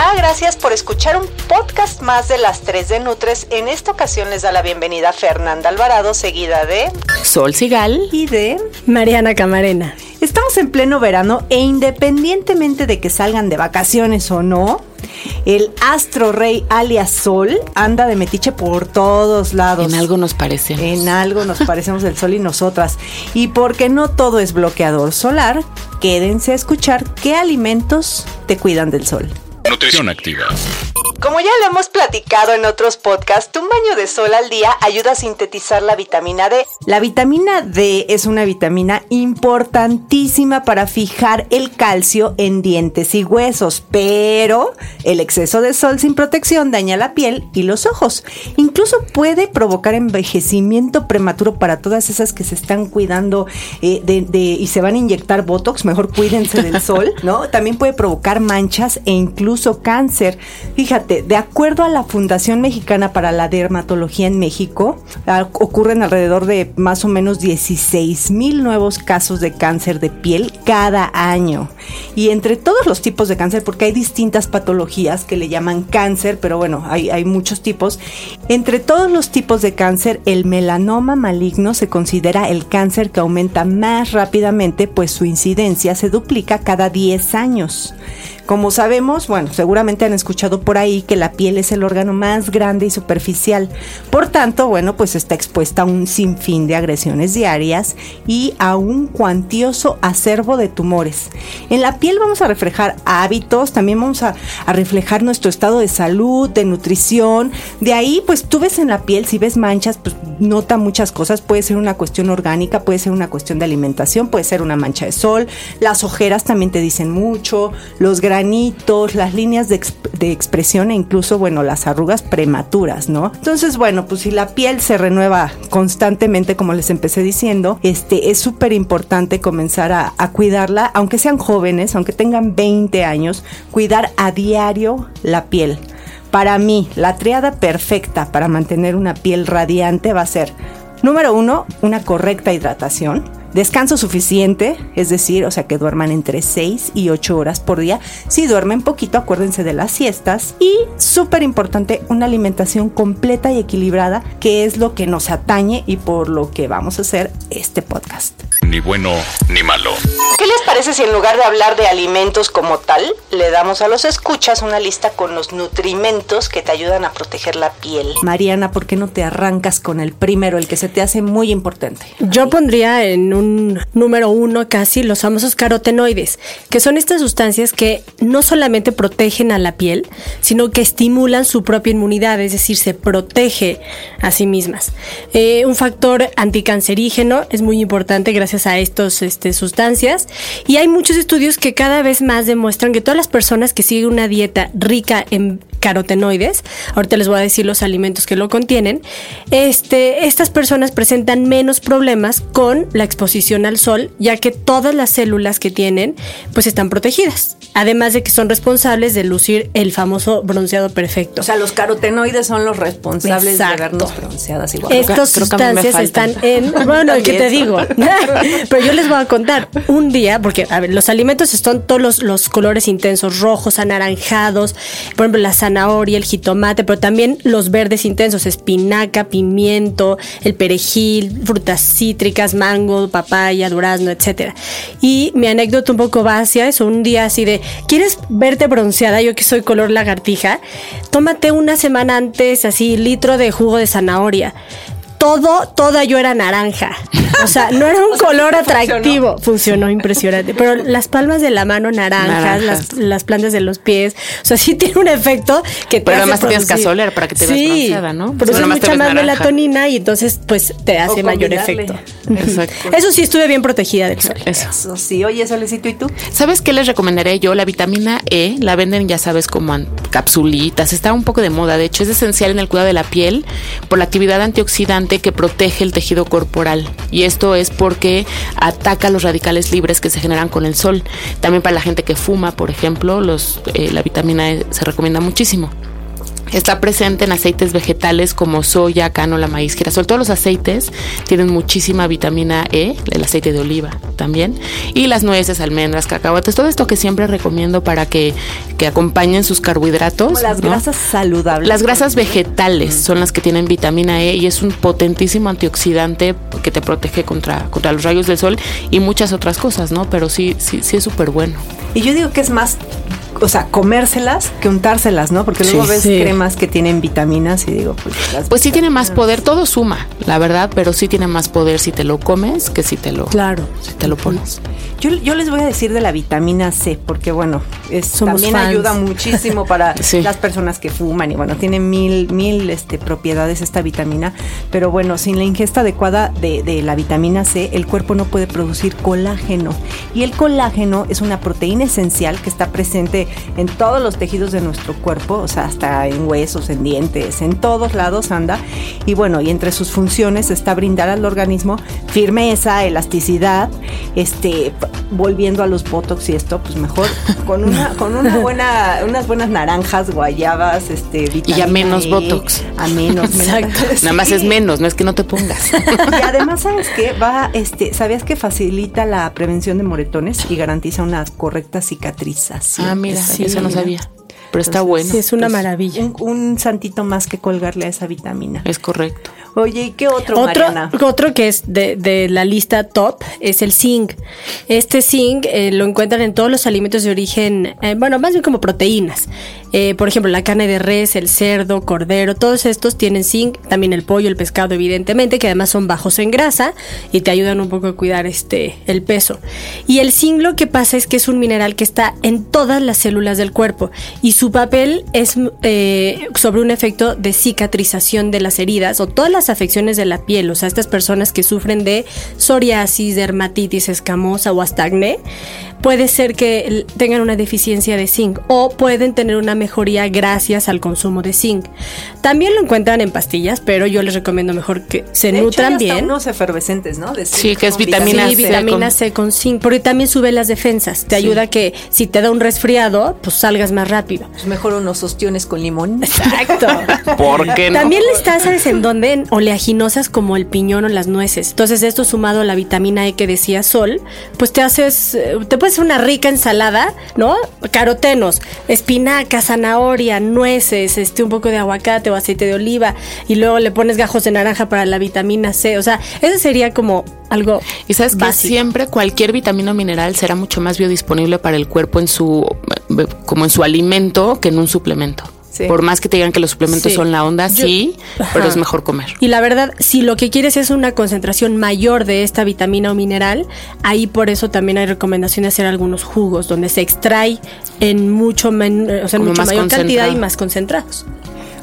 Hola, gracias por escuchar un podcast más de las 3 de Nutres. En esta ocasión les da la bienvenida Fernanda Alvarado, seguida de Sol Sigal y de Mariana Camarena. Estamos en pleno verano e independientemente de que salgan de vacaciones o no, el astro rey alias Sol anda de metiche por todos lados. En algo nos parecemos. En algo nos parecemos el Sol y nosotras. Y porque no todo es bloqueador solar, quédense a escuchar qué alimentos te cuidan del Sol. Nutrición activa. Como ya lo hemos platicado en otros podcasts, un baño de sol al día ayuda a sintetizar la vitamina D. La vitamina D es una vitamina importantísima para fijar el calcio en dientes y huesos, pero el exceso de sol sin protección daña la piel y los ojos. Incluso puede provocar envejecimiento prematuro para todas esas que se están cuidando eh, de, y se van a inyectar Botox, mejor cuídense del sol, ¿no? También puede provocar manchas e incluso cáncer. Fíjate, de acuerdo a la Fundación Mexicana para la Dermatología en México, ocurren alrededor de más o menos 16 mil nuevos casos de cáncer de piel cada año. Y entre todos los tipos de cáncer, porque hay distintas patologías que le llaman cáncer, pero bueno, hay, muchos tipos. Entre todos los tipos de cáncer, el melanoma maligno se considera el cáncer que aumenta más rápidamente, pues su incidencia se duplica cada 10 años. Como sabemos, bueno, seguramente han escuchado por ahí que la piel es el órgano más grande y superficial. Por tanto, bueno, pues está expuesta a un sinfín de agresiones diarias y a un cuantioso acervo de tumores. En la piel vamos a reflejar hábitos, también vamos a, reflejar nuestro estado de salud, de nutrición. De ahí, pues tú ves en la piel, si ves manchas, pues nota muchas cosas. Puede ser una cuestión orgánica, puede ser una cuestión de alimentación, puede ser una mancha de sol. Las ojeras también te dicen mucho, los las líneas de, de expresión e incluso, bueno, las arrugas prematuras, ¿no? Entonces, bueno, pues si la piel se renueva constantemente, como les empecé diciendo, este, es súper importante comenzar a, a cuidarla, aunque sean jóvenes, aunque tengan 20 años, cuidar a diario la piel. Para mí, la triada perfecta para mantener una piel radiante va a ser, número uno, una correcta hidratación. Descanso suficiente, es decir, o sea que duerman entre 6 y 8 horas por día. Si duermen poquito, acuérdense de las siestas. Y súper importante, una alimentación completa y equilibrada, que es lo que nos atañe y por lo que vamos a hacer este podcast. Ni bueno ni malo. ¿Qué les parece si en lugar de hablar de alimentos como tal, le damos a los escuchas una lista con los nutrimentos que te ayudan a proteger la piel? Mariana, ¿por qué no te arrancas con el primero, el que se te hace muy importante? Yo pondría en un número uno casi los famosos carotenoides, que son estas sustancias que no solamente protegen a la piel, sino que estimulan su propia inmunidad, es decir, se protege a sí mismas. Eh, un factor anticancerígeno es muy importante gracias a estas este, sustancias y hay muchos estudios que cada vez más demuestran que todas las personas que siguen una dieta rica en carotenoides, ahorita les voy a decir los alimentos que lo contienen, este, estas personas presentan menos problemas con la exposición al sol, ya que todas las células que tienen pues están protegidas, además de que son responsables de lucir el famoso bronceado perfecto. O sea, los carotenoides son los responsables de vernos bronceadas igual. Estas Creo sustancias están en, bueno, ¿qué te digo? Pero yo les voy a contar un día, porque a ver, los alimentos son todos los, los colores intensos, rojos, anaranjados, por ejemplo, la zanahoria, el jitomate, pero también los verdes intensos, espinaca, pimiento, el perejil, frutas cítricas, mango, papaya, durazno, etcétera. Y mi anécdota un poco va hacia eso, un día así de, ¿quieres verte bronceada? Yo que soy color lagartija, tómate una semana antes así litro de jugo de zanahoria todo, toda yo era naranja. O sea, no era un color atractivo. Funcionó. impresionante. Pero las palmas de la mano naranjas, las, las, plantas de los pies. O sea, sí tiene un efecto que te Pero además tienes que asoler para que te veas bronceada, ¿no? Pero es mucha más melatonina y entonces pues te hace mayor efecto. Exacto. Eso sí estuve bien protegida del sol. Eso. sí. Oye, Solecito, ¿y tú? ¿Sabes qué les recomendaré yo? La vitamina E, la venden ya sabes como capsulitas, está un poco de moda, de hecho es esencial en el cuidado de la piel por la actividad antioxidante que protege el tejido corporal y esto es porque ataca los radicales libres que se generan con el sol. También para la gente que fuma, por ejemplo, los, eh, la vitamina E se recomienda muchísimo. Está presente en aceites vegetales como soya, canola, maíz, girasol. Todos los aceites tienen muchísima vitamina E, el aceite de oliva también, y las nueces, almendras, cacahuates, todo esto que siempre recomiendo para que, que acompañen sus carbohidratos. Como las grasas saludables. Las grasas vegetales son las que tienen vitamina E y es un potentísimo antioxidante que te protege contra, contra los rayos del sol y muchas otras cosas, ¿no? Pero sí, sí, sí es súper bueno. Y yo digo que es más o sea, comérselas que untárselas, ¿no? Porque luego ves cremas que tienen vitaminas y digo, pues... pues sí tiene más poder, todo suma, la verdad, pero sí tiene más poder si te lo comes que si te lo, claro. si te lo pones. Yo, yo les voy a decir de la vitamina C, porque bueno, es, también ayuda muchísimo para las personas que fuman y bueno, tiene mil, mil este, propiedades esta vitamina, pero bueno, sin la ingesta adecuada de, de la vitamina C, el cuerpo no puede producir colágeno. Y el colágeno es una proteína esencial que está presente en todos los tejidos de nuestro cuerpo, o sea, hasta en huesos, en dientes, en todos lados anda. Y bueno, y entre sus funciones está brindar al organismo firmeza, elasticidad, este, volviendo a los botox y esto, pues mejor con una, con una buena, unas buenas naranjas, guayabas, este, Y a menos e, botox. A menos, Exacto. Nada más es menos, no es que no te pongas. Y además, ¿sabes qué? Va, este, ¿sabías que facilita la prevención de moretones y garantiza una correcta cicatrización? Ah, mira sí, eso no sabía. Pero está bueno. Sí, es una maravilla. Un, santito más que colgarle a esa vitamina. Es correcto. Oye, ¿y qué otro, otro Otro que es de, la lista top es el zinc. Este zinc eh, lo encuentran en todos los alimentos de origen, eh, bueno, más bien como proteínas. Eh, por ejemplo, la carne de res, el cerdo, cordero, todos estos tienen zinc, también el pollo, el pescado, evidentemente, que además son bajos en grasa y te ayudan un poco a cuidar este el peso. Y el zinc lo que pasa es que es un mineral que está en todas las células del cuerpo y su papel es eh, sobre un efecto de cicatrización de las heridas o todas las afecciones de la piel, o sea, estas personas que sufren de psoriasis, dermatitis escamosa o hasta acné puede ser que tengan una deficiencia de zinc o pueden tener una mejoría gracias al consumo de zinc. También lo encuentran en pastillas, pero yo les recomiendo mejor que se nutran hecho, hay bien. unos efervescentes, ¿no? sí, que es vitamina, C. vitamina C con zinc, porque también sube las defensas. Te ayuda a que si te da un resfriado, pues salgas más rápido. Pues mejor unos ostiones con limón. Exacto. ¿Por qué no? También le estás, ¿sabes en dónde? Oleaginosas como el piñón o las nueces. Entonces, esto sumado a la vitamina E que decía Sol, pues te haces, eh, te puedes una rica ensalada, ¿no? Carotenos, espinaca, zanahoria, nueces, este, un poco de aguacate o aceite de oliva y luego le pones gajos de naranja para la vitamina C. O sea, eso sería como algo. Y sabes que siempre cualquier vitamina o mineral será mucho más biodisponible para el cuerpo en su, como en su alimento que en un suplemento. Por más que te digan que los suplementos son la onda, sí, pero es mejor comer. Y la verdad, si lo que quieres es una concentración mayor de esta vitamina o mineral, ahí por eso también hay recomendación de hacer algunos jugos donde se extrae en mucho, o sea, en mucha mayor cantidad y más concentrados.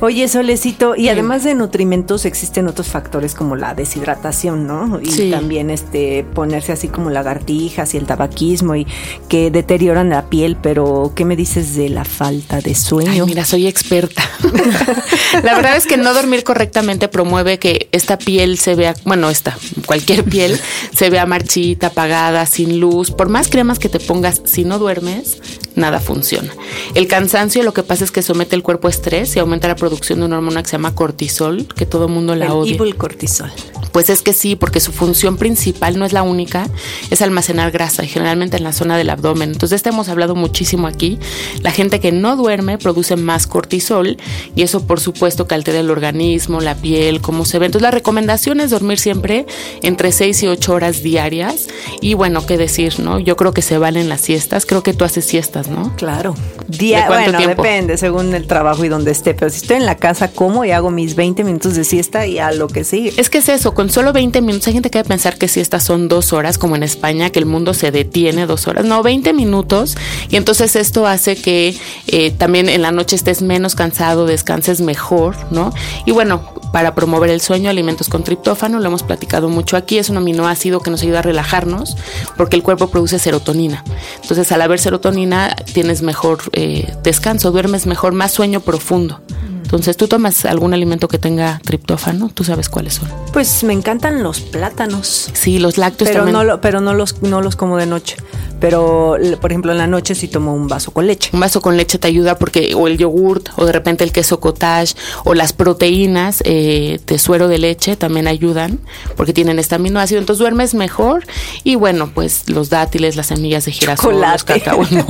Oye, Solecito, y además de nutrimentos existen otros factores como la deshidratación, ¿no? Y también este ponerse así como lagartijas y el tabaquismo y que deterioran la piel, pero ¿qué me dices de la falta de sueño? mira, soy experta. la verdad es que no dormir correctamente promueve que esta piel se vea, bueno, esta, cualquier piel se vea marchita, apagada, sin luz. Por más cremas que te pongas, si no duermes, nada funciona. El cansancio lo que pasa es que somete el cuerpo a estrés y aumenta la producción de una hormona que se llama cortisol, que todo el mundo la el odia. Evil cortisol. Pues es que sí, porque su función principal no es la única, es almacenar grasa y generalmente en la zona del abdomen. Entonces, de este hemos hablado muchísimo aquí. La gente que no duerme produce más cortisol y eso por supuesto que altera el organismo, la piel, cómo se ve. Entonces, la recomendación es dormir siempre entre 6 y 8 horas diarias y bueno, qué decir, ¿no? Yo creo que se valen las siestas, creo que tú haces siestas, ¿no? Claro. Día, bueno, depende según el trabajo y donde esté, pero si estoy en la casa como y hago mis 20 minutos de siesta y a lo que sigue. Es que es eso, con solo 20 minutos, hay gente que debe pensar que si estas son dos horas, como en España, que el mundo se detiene dos horas. No, 20 minutos. Y entonces esto hace que eh, también en la noche estés menos cansado, descanses mejor, ¿no? Y bueno, para promover el sueño, alimentos con triptófano, lo hemos platicado mucho aquí, es un aminoácido que nos ayuda a relajarnos porque el cuerpo produce serotonina. Entonces, al haber serotonina, tienes mejor eh, descanso, duermes mejor, más sueño profundo. Entonces, ¿tú tomas algún alimento que tenga triptófano? ¿Tú sabes cuáles son? Pues me encantan los plátanos. Sí, los lácteos pero también. No pero no los, no los como de noche. Pero, por ejemplo, en la noche sí tomo un vaso con leche. Un vaso con leche te ayuda porque, o el yogurt, o de repente el queso cottage, o las proteínas eh, de suero de leche también ayudan porque tienen este aminoácido. Entonces duermes mejor. Y bueno, pues los dátiles, las semillas de girasol, los cacao, no.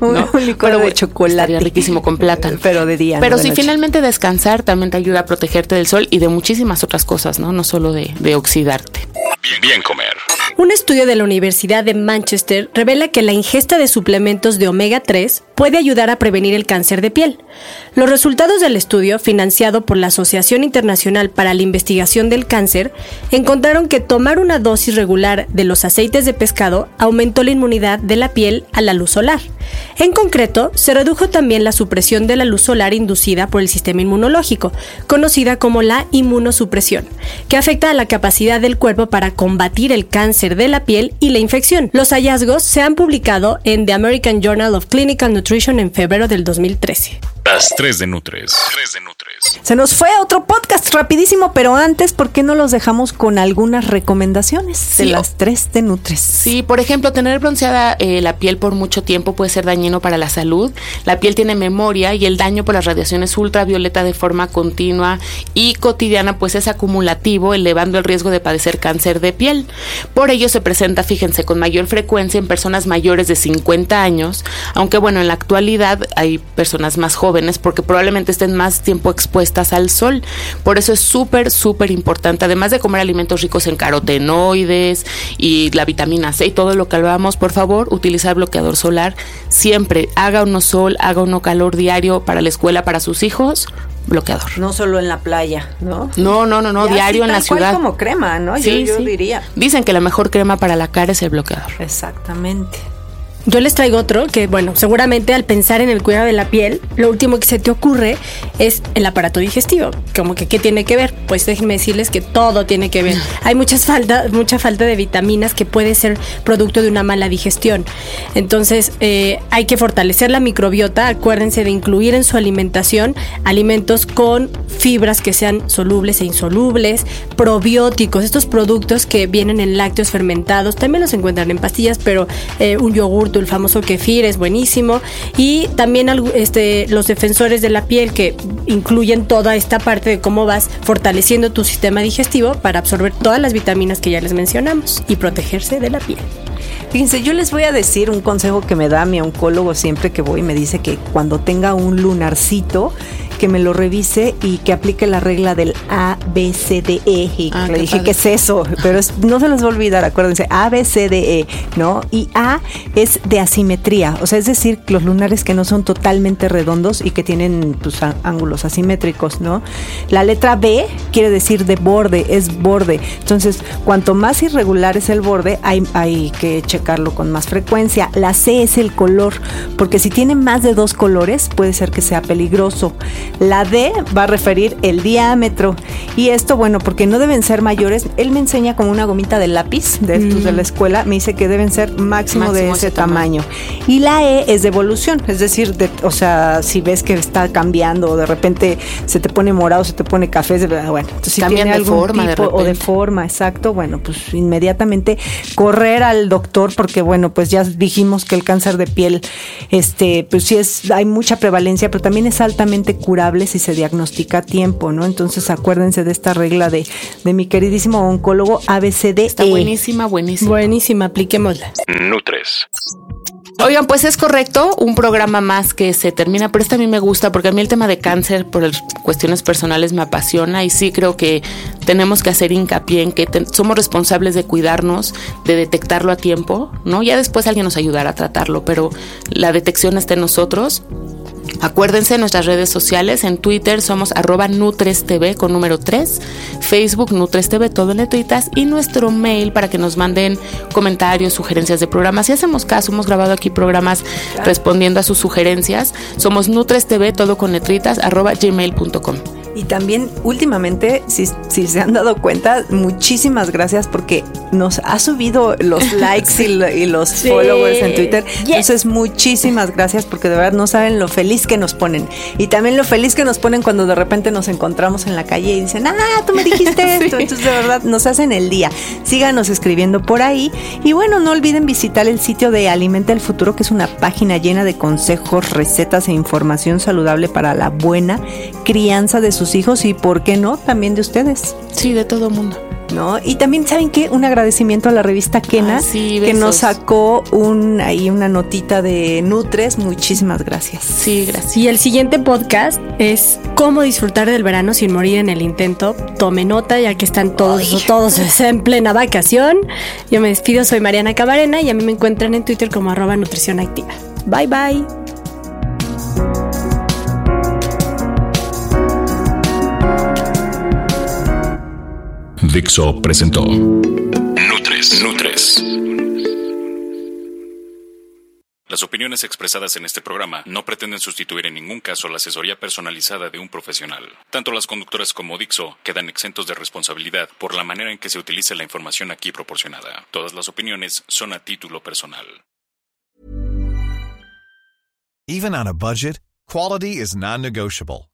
un, licor de chocolate. Estaría riquísimo con plátano. Pero de día. Pero si finalmente descansar también te ayuda a protegerte del sol y de muchísimas otras cosas, ¿no? No solo de, de oxidarte. Bien, bien comer. Un estudio de la Universidad de Manchester revela que la ingesta de suplementos de omega 3 puede ayudar a prevenir el cáncer de piel. Los resultados del estudio, financiado por la Asociación Internacional para la Investigación del Cáncer, encontraron que tomar una dosis regular de los aceites de pescado aumentó la inmunidad de la piel a la luz solar. En concreto, se redujo también la supresión de la luz solar inducida por el sistema inmunológico, conocida como la inmunosupresión, que afecta a la capacidad del cuerpo para combatir el cáncer de la piel y la infección. Los hallazgos se han publicado en The American Journal of Clinical Nutrition en febrero del 2013. Las 3 de Nutres. 3 de Nutres. Se nos fue otro podcast rapidísimo, pero antes, ¿por qué no los dejamos con algunas recomendaciones de las 3 de Nutres? Sí, por ejemplo, tener bronceada eh, la piel por mucho tiempo puede ser dañino para la salud. La piel tiene memoria y el daño por las radiaciones ultravioleta de forma continua y cotidiana pues es acumulativo, elevando el riesgo de padecer cáncer de piel. Por ello se presenta, fíjense, con mayor frecuencia en personas mayores de 50 años, aunque bueno, en la actualidad hay personas más jóvenes porque probablemente estén más tiempo expuestas al sol. Por eso es súper, súper importante, además de comer alimentos ricos en carotenoides y la vitamina C y todo lo que hablábamos, por favor, utilizar bloqueador solar siempre. Haga uno sol, haga uno calor diario para la escuela, para sus hijos, bloqueador. No solo en la playa, ¿no? No, no, no, no, diario en la ciudad. como crema, ¿no? Sí, yo, sí. diría. Dicen que la mejor crema para la cara es el bloqueador. Exactamente. Yo les traigo otro que, bueno, seguramente al pensar en el cuidado de la piel, lo último que se te ocurre es el aparato digestivo. Como que, ¿qué tiene que ver? Pues déjenme decirles que todo tiene que ver. Hay muchas falta, mucha falta de vitaminas que puede ser producto de una mala digestión. Entonces, eh, hay que fortalecer la microbiota. Acuérdense de incluir en su alimentación alimentos con fibras que sean solubles e insolubles, probióticos, estos productos que vienen en lácteos fermentados, también los encuentran en pastillas, pero eh, un yogur el famoso kefir es buenísimo y también este, los defensores de la piel que incluyen toda esta parte de cómo vas fortaleciendo tu sistema digestivo para absorber todas las vitaminas que ya les mencionamos y protegerse de la piel. Fíjense, yo les voy a decir un consejo que me da mi oncólogo siempre que voy, me dice que cuando tenga un lunarcito, que me lo revise y que aplique la regla del A, B, C, D, E. Y Ah, le dije, padre. ¿qué es eso? Pero es- no se los va a olvidar, acuérdense, A, B, C, D, E, ¿no? Y A es de asimetría, o sea, es decir, los lunares que no son totalmente redondos y que tienen pues, ángulos asimétricos, ¿no? La letra B quiere decir de borde, es borde. Entonces, cuanto más irregular es el borde, hay, hay que checarlo con más frecuencia. La C es el color, porque si tiene más de dos colores, puede ser que sea peligroso. La D va a referir el diámetro. Y esto, bueno, porque no deben ser mayores. Él me enseña como una gomita de lápiz de estos de la escuela. Me dice que deben ser máximo, de Máximo ese ese tamaño. tamaño. Y la E es de evolución, es decir, de- o sea, si ves que está cambiando o de repente se te pone morado, se te pone café, se- bueno, entonces si tiene de algún forma de tipo o de forma, exacto, bueno, pues inmediatamente correr al doctor porque bueno, pues ya dijimos que el cáncer de piel, este, pues sí es, hay mucha prevalencia, pero también es altamente curable si se diagnostica a tiempo, ¿no? Entonces acuérdense de esta regla de, de mi queridísimo oncólogo ABCD. Está buenísima, buenísima. Buenísima, apliquémosla. Nutres. Oigan, pues es correcto, un programa más que se termina, pero este a mí me gusta porque a mí el tema de cáncer por cuestiones personales me apasiona y sí creo que tenemos que hacer hincapié en que somos responsables de cuidarnos, de detectarlo a tiempo, ¿no? Ya después alguien nos ayudará a tratarlo, pero la detección está en nosotros Acuérdense nuestras redes sociales, en Twitter somos arroba NutresTV con número 3, Facebook NutresTV, todo en letritas, y nuestro mail para que nos manden comentarios, sugerencias de programas. Si hacemos caso, hemos grabado aquí programas respondiendo a sus sugerencias. Somos NutresTV, todo con letritas, arroba gmail.com. Y también últimamente, si, si, se han dado cuenta, muchísimas gracias porque nos ha subido los likes y, los followers en Twitter. Entonces, muchísimas gracias porque de verdad no saben lo feliz que nos ponen. Y también lo feliz que nos ponen cuando de repente nos encontramos en la calle y dicen, ah, tú me dijiste esto. Entonces, de verdad, nos hacen el día. Síganos escribiendo por ahí. Y bueno, no olviden visitar el sitio de Alimenta el Futuro, que es una página llena de consejos, recetas e información saludable para la buena crianza de sus hijos y, ¿por qué no?, también de ustedes. Sí, de todo mundo. ¿No? Y también, ¿saben qué? Un agradecimiento a la revista Kena, que nos sacó un, ahí una notita de Nutres. Muchísimas gracias. Sí, gracias. Y el siguiente podcast es cómo disfrutar del verano sin morir en el intento. Tome nota, ya que están todos, todos en plena vacación. Yo me despido, soy Mariana Cabarena y a mí me encuentran en Twitter como arroba nutrición activa. Bye bye. Dixo presentó Nutres. Nutres. Las opiniones expresadas en este programa no pretenden sustituir en ningún caso la asesoría personalizada de un profesional. Tanto las conductoras como Dixo quedan exentos de responsabilidad por la manera en que se utilice la información aquí proporcionada. Todas las opiniones son a título personal. Even on a budget, quality is non-negotiable.